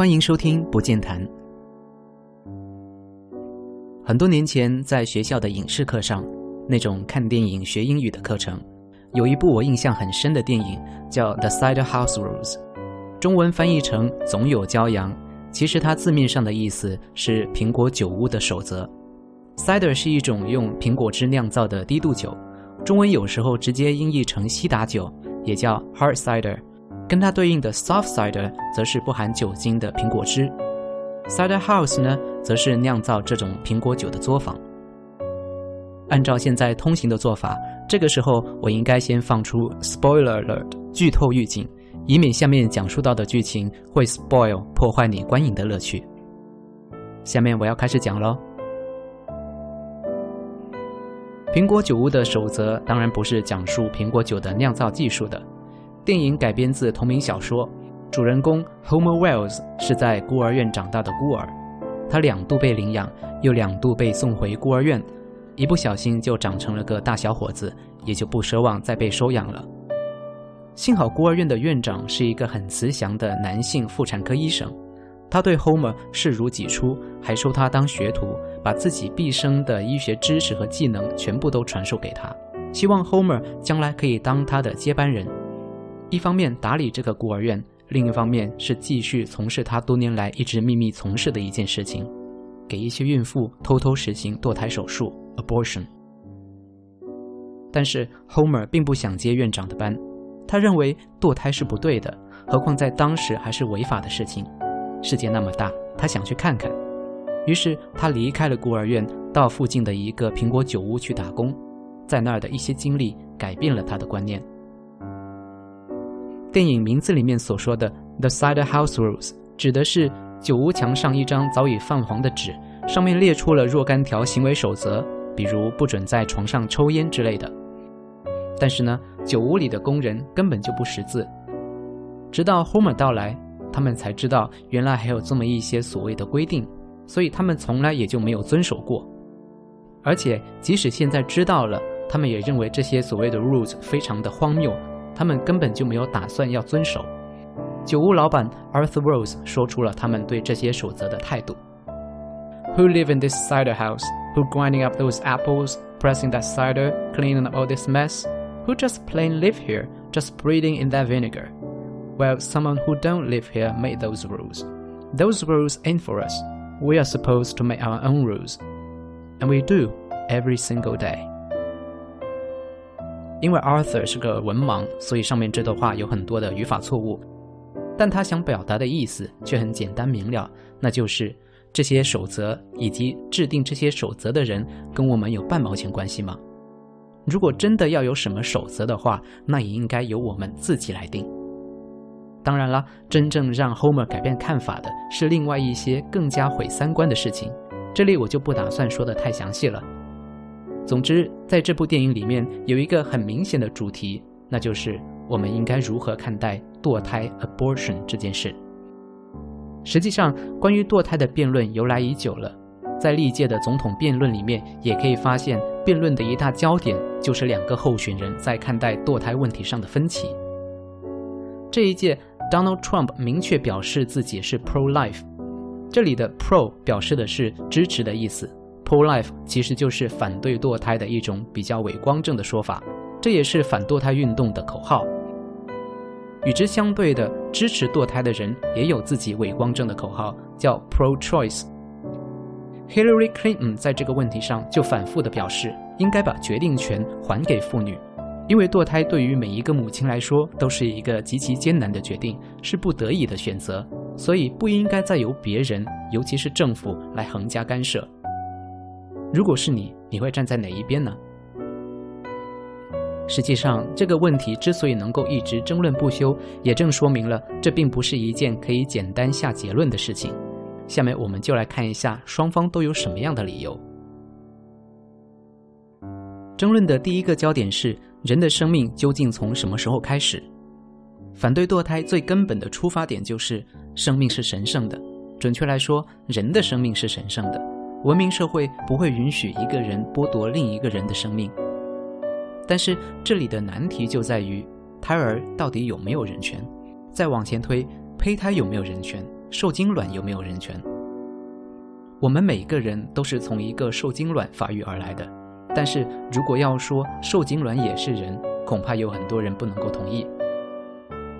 欢迎收听不见谈。很多年前，在学校的影视课上，那种看电影学英语的课程，有一部我印象很深的电影，叫《The Cider House Rules》，中文翻译成“总有骄阳”，其实它字面上的意思是苹果酒屋的守则。Cider 是一种用苹果汁酿造的低度酒，中文有时候直接音译成西打酒，也叫 Hard Cider。跟它对应的 Soft Cider 则是不含酒精的苹果汁。Cider House 呢，则是酿造这种苹果酒的作坊。按照现在通行的做法，这个时候我应该先放出 Spoiler Alert 剧透预警，以免下面讲述到的剧情会 spoil 破坏你观影的乐趣。下面我要开始讲喽。苹果酒屋的守则当然不是讲述苹果酒的酿造技术的。电影改编自同名小说，主人公 Homer Wells 是在孤儿院长大的孤儿，他两度被领养，又两度被送回孤儿院，一不小心就长成了个大小伙子，也就不奢望再被收养了。幸好孤儿院的院长是一个很慈祥的男性妇产科医生，他对 Homer 视如己出，还收他当学徒。把自己毕生的医学知识和技能全部都传授给他，希望 Homer 将来可以当他的接班人。一方面打理这个孤儿院，另一方面是继续从事他多年来一直秘密从事的一件事情，给一些孕妇偷偷实行堕胎手术 （abortion）。但是 Homer 并不想接院长的班，他认为堕胎是不对的，何况在当时还是违法的事情。世界那么大，他想去看看。于是他离开了孤儿院，到附近的一个苹果酒屋去打工，在那儿的一些经历改变了他的观念。电影名字里面所说的 “The Cider House Rules” 指的是酒屋墙上一张早已泛黄的纸，上面列出了若干条行为守则，比如不准在床上抽烟之类的。但是呢，酒屋里的工人根本就不识字，直到 Homer 到来，他们才知道原来还有这么一些所谓的规定。所以他们从来也就没有遵守过，而且即使现在知道了，他们也认为这些所谓的 rules 非常的荒谬，他们根本就没有打算要遵守。酒屋老板 Arthur Rose 说出了他们对这些守则的态度：Who live in this cider house? Who grinding up those apples, pressing that cider, cleaning up all this mess? Who just plain live here, just breathing in that vinegar? Well, someone who don't live here made those rules. Those rules ain't for us. We are supposed to make our own rules, and we do every single day. 因为 Arthur 是个文盲，所以上面这段话有很多的语法错误，但他想表达的意思却很简单明了，那就是这些守则以及制定这些守则的人跟我们有半毛钱关系吗？如果真的要有什么守则的话，那也应该由我们自己来定。当然了，真正让 Homer 改变看法的是另外一些更加毁三观的事情，这里我就不打算说的太详细了。总之，在这部电影里面有一个很明显的主题，那就是我们应该如何看待堕胎 （abortion） 这件事。实际上，关于堕胎的辩论由来已久了，在历届的总统辩论里面也可以发现，辩论的一大焦点就是两个候选人在看待堕胎问题上的分歧。这一届。Donald Trump 明确表示自己是 pro-life，这里的 pro 表示的是支持的意思，pro-life 其实就是反对堕胎的一种比较伪光正的说法，这也是反堕胎运动的口号。与之相对的，支持堕胎的人也有自己伪光正的口号，叫 pro-choice。Hillary Clinton 在这个问题上就反复的表示，应该把决定权还给妇女。因为堕胎对于每一个母亲来说都是一个极其艰难的决定，是不得已的选择，所以不应该再由别人，尤其是政府来横加干涉。如果是你，你会站在哪一边呢？实际上，这个问题之所以能够一直争论不休，也正说明了这并不是一件可以简单下结论的事情。下面我们就来看一下双方都有什么样的理由。争论的第一个焦点是。人的生命究竟从什么时候开始？反对堕胎最根本的出发点就是生命是神圣的。准确来说，人的生命是神圣的。文明社会不会允许一个人剥夺另一个人的生命。但是这里的难题就在于，胎儿到底有没有人权？再往前推，胚胎有没有人权？受精卵有没有人权？我们每个人都是从一个受精卵发育而来的，但是如果要说受精卵也是人，恐怕有很多人不能够同意。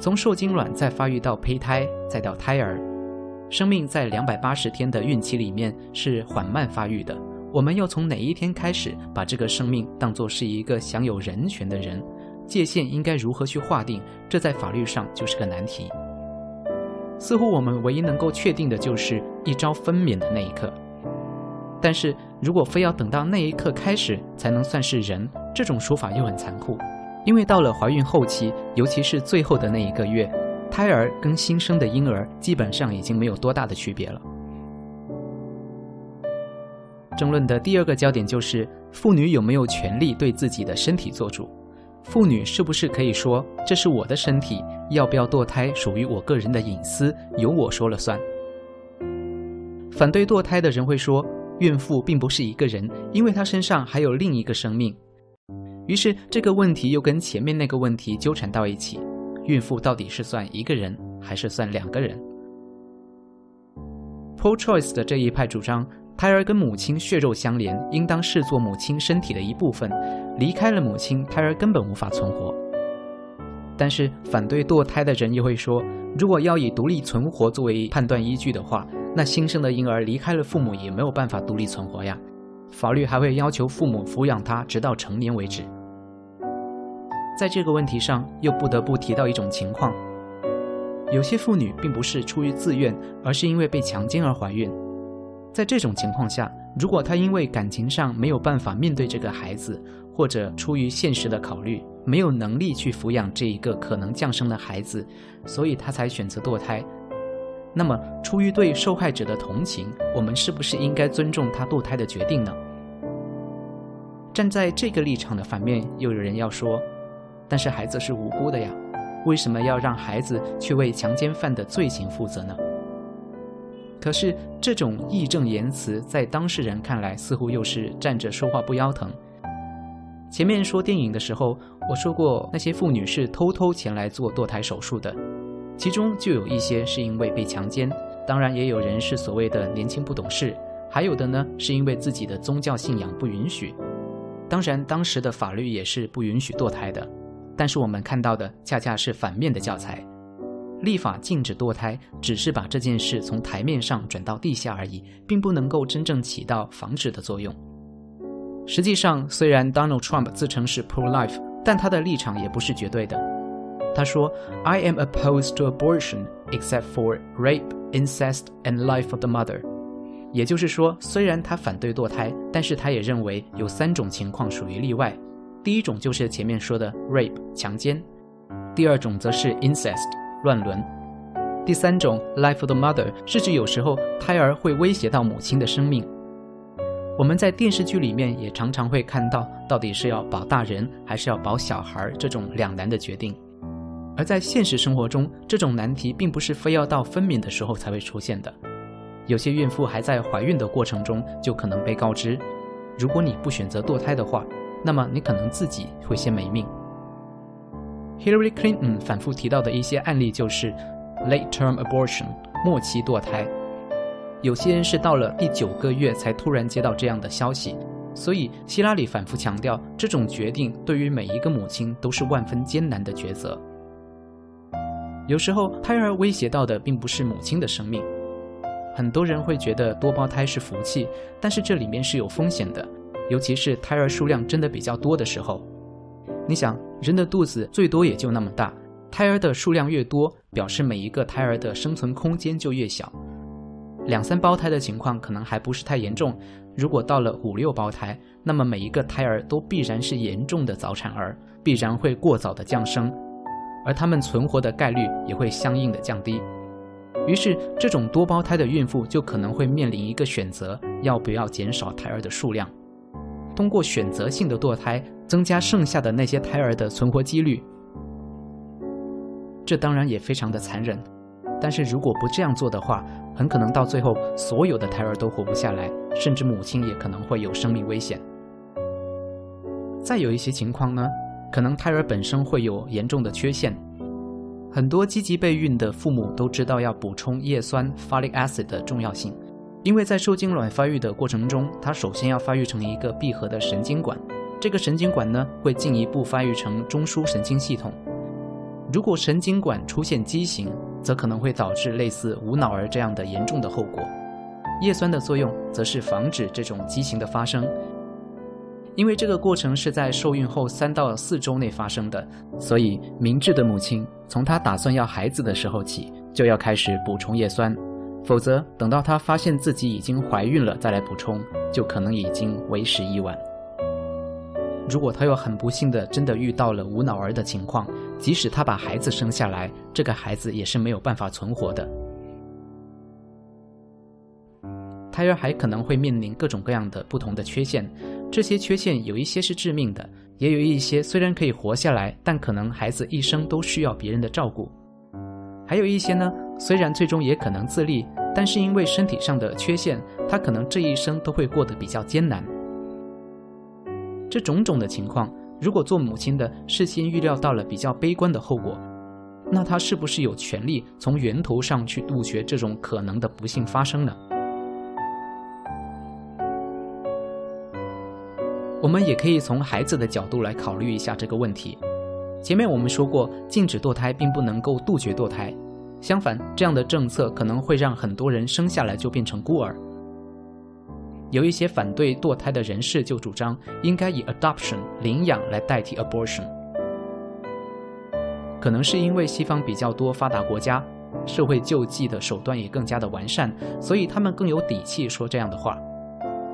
从受精卵再发育到胚胎，再到胎儿，生命在两百八十天的孕期里面是缓慢发育的。我们要从哪一天开始把这个生命当作是一个享有人权的人？界限应该如何去划定？这在法律上就是个难题。似乎我们唯一能够确定的就是一朝分娩的那一刻。但是如果非要等到那一刻开始才能算是人，这种说法又很残酷。因为到了怀孕后期，尤其是最后的那一个月，胎儿跟新生的婴儿基本上已经没有多大的区别了。争论的第二个焦点就是妇女有没有权利对自己的身体做主？妇女是不是可以说这是我的身体，要不要堕胎属于我个人的隐私，由我说了算？反对堕胎的人会说，孕妇并不是一个人，因为她身上还有另一个生命。于是这个问题又跟前面那个问题纠缠到一起：孕妇到底是算一个人，还是算两个人？Pro-choice 的这一派主张，胎儿跟母亲血肉相连，应当视作母亲身体的一部分，离开了母亲，胎儿根本无法存活。但是反对堕胎的人又会说，如果要以独立存活作为判断依据的话，那新生的婴儿离开了父母也没有办法独立存活呀。法律还会要求父母抚养他直到成年为止。在这个问题上，又不得不提到一种情况：有些妇女并不是出于自愿，而是因为被强奸而怀孕。在这种情况下，如果她因为感情上没有办法面对这个孩子，或者出于现实的考虑，没有能力去抚养这一个可能降生的孩子，所以她才选择堕胎。那么，出于对受害者的同情，我们是不是应该尊重她堕胎的决定呢？站在这个立场的反面，又有人要说：“但是孩子是无辜的呀，为什么要让孩子去为强奸犯的罪行负责呢？”可是，这种义正言辞，在当事人看来，似乎又是站着说话不腰疼。前面说电影的时候，我说过，那些妇女是偷偷前来做堕胎手术的。其中就有一些是因为被强奸，当然也有人是所谓的年轻不懂事，还有的呢是因为自己的宗教信仰不允许。当然，当时的法律也是不允许堕胎的。但是我们看到的恰恰是反面的教材，立法禁止堕胎，只是把这件事从台面上转到地下而已，并不能够真正起到防止的作用。实际上，虽然 Donald Trump 自称是 pro-life，但他的立场也不是绝对的。他说：“I am opposed to abortion except for rape, incest, and life of the mother。”也就是说，虽然他反对堕胎，但是他也认为有三种情况属于例外。第一种就是前面说的 rape 强奸，第二种则是 incest 乱伦，第三种 life of the mother 是指有时候胎儿会威胁到母亲的生命。我们在电视剧里面也常常会看到，到底是要保大人还是要保小孩这种两难的决定。而在现实生活中，这种难题并不是非要到分娩的时候才会出现的。有些孕妇还在怀孕的过程中就可能被告知，如果你不选择堕胎的话，那么你可能自己会先没命。Hillary Clinton 反复提到的一些案例就是 late-term abortion 末期堕胎，有些人是到了第九个月才突然接到这样的消息。所以希拉里反复强调，这种决定对于每一个母亲都是万分艰难的抉择。有时候，胎儿威胁到的并不是母亲的生命。很多人会觉得多胞胎是福气，但是这里面是有风险的，尤其是胎儿数量真的比较多的时候。你想，人的肚子最多也就那么大，胎儿的数量越多，表示每一个胎儿的生存空间就越小。两三胞胎的情况可能还不是太严重，如果到了五六胞胎，那么每一个胎儿都必然是严重的早产儿，必然会过早的降生。而他们存活的概率也会相应的降低，于是这种多胞胎的孕妇就可能会面临一个选择：要不要减少胎儿的数量，通过选择性的堕胎增加剩下的那些胎儿的存活几率。这当然也非常的残忍，但是如果不这样做的话，很可能到最后所有的胎儿都活不下来，甚至母亲也可能会有生命危险。再有一些情况呢？可能胎儿本身会有严重的缺陷，很多积极备孕的父母都知道要补充叶酸 （folic acid） 的重要性，因为在受精卵发育的过程中，它首先要发育成一个闭合的神经管，这个神经管呢会进一步发育成中枢神经系统。如果神经管出现畸形，则可能会导致类似无脑儿这样的严重的后果。叶酸的作用则是防止这种畸形的发生。因为这个过程是在受孕后三到四周内发生的，所以明智的母亲从她打算要孩子的时候起就要开始补充叶酸，否则等到她发现自己已经怀孕了再来补充，就可能已经为时已晚。如果她又很不幸的真的遇到了无脑儿的情况，即使她把孩子生下来，这个孩子也是没有办法存活的。胎儿还可能会面临各种各样的不同的缺陷。这些缺陷有一些是致命的，也有一些虽然可以活下来，但可能孩子一生都需要别人的照顾。还有一些呢，虽然最终也可能自立，但是因为身体上的缺陷，他可能这一生都会过得比较艰难。这种种的情况，如果做母亲的事先预料到了比较悲观的后果，那他是不是有权利从源头上去杜绝这种可能的不幸发生呢？我们也可以从孩子的角度来考虑一下这个问题。前面我们说过，禁止堕胎并不能够杜绝堕胎，相反，这样的政策可能会让很多人生下来就变成孤儿。有一些反对堕胎的人士就主张，应该以 adoption 领养来代替 abortion。可能是因为西方比较多发达国家，社会救济的手段也更加的完善，所以他们更有底气说这样的话。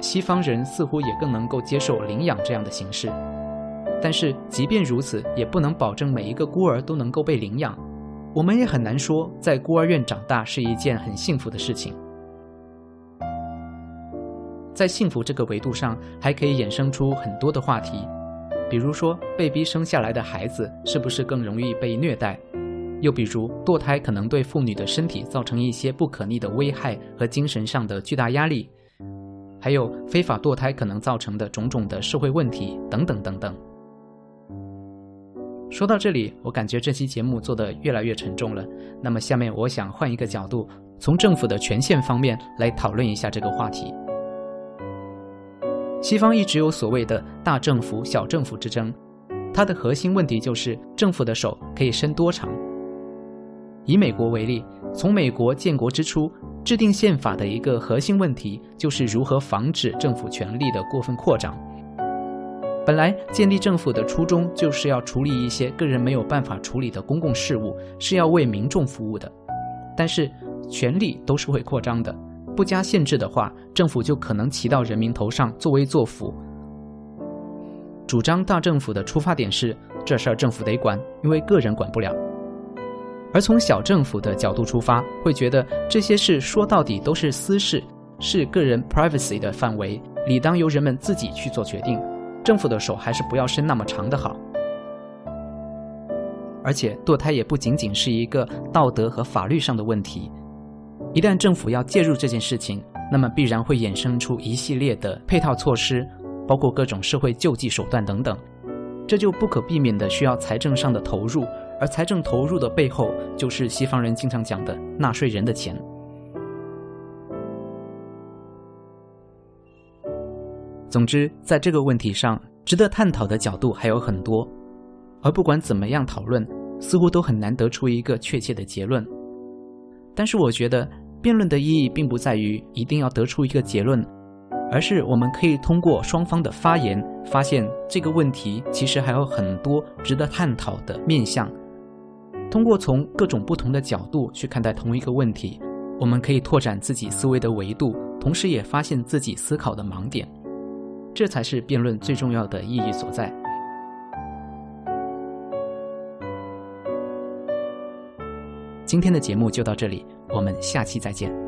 西方人似乎也更能够接受领养这样的形式，但是即便如此，也不能保证每一个孤儿都能够被领养。我们也很难说，在孤儿院长大是一件很幸福的事情。在幸福这个维度上，还可以衍生出很多的话题，比如说被逼生下来的孩子是不是更容易被虐待，又比如堕胎可能对妇女的身体造成一些不可逆的危害和精神上的巨大压力。还有非法堕胎可能造成的种种的社会问题等等等等。说到这里，我感觉这期节目做得越来越沉重了。那么下面我想换一个角度，从政府的权限方面来讨论一下这个话题。西方一直有所谓的大政府、小政府之争，它的核心问题就是政府的手可以伸多长。以美国为例，从美国建国之初。制定宪法的一个核心问题就是如何防止政府权力的过分扩张。本来建立政府的初衷就是要处理一些个人没有办法处理的公共事务，是要为民众服务的。但是权力都是会扩张的，不加限制的话，政府就可能骑到人民头上作威作福。主张大政府的出发点是这事儿政府得管，因为个人管不了。而从小政府的角度出发，会觉得这些事说到底都是私事，是个人 privacy 的范围，理当由人们自己去做决定。政府的手还是不要伸那么长的好。而且堕胎也不仅仅是一个道德和法律上的问题，一旦政府要介入这件事情，那么必然会衍生出一系列的配套措施，包括各种社会救济手段等等，这就不可避免的需要财政上的投入。而财政投入的背后，就是西方人经常讲的纳税人的钱。总之，在这个问题上，值得探讨的角度还有很多，而不管怎么样讨论，似乎都很难得出一个确切的结论。但是，我觉得辩论的意义并不在于一定要得出一个结论。而是我们可以通过双方的发言，发现这个问题其实还有很多值得探讨的面向。通过从各种不同的角度去看待同一个问题，我们可以拓展自己思维的维度，同时也发现自己思考的盲点。这才是辩论最重要的意义所在。今天的节目就到这里，我们下期再见。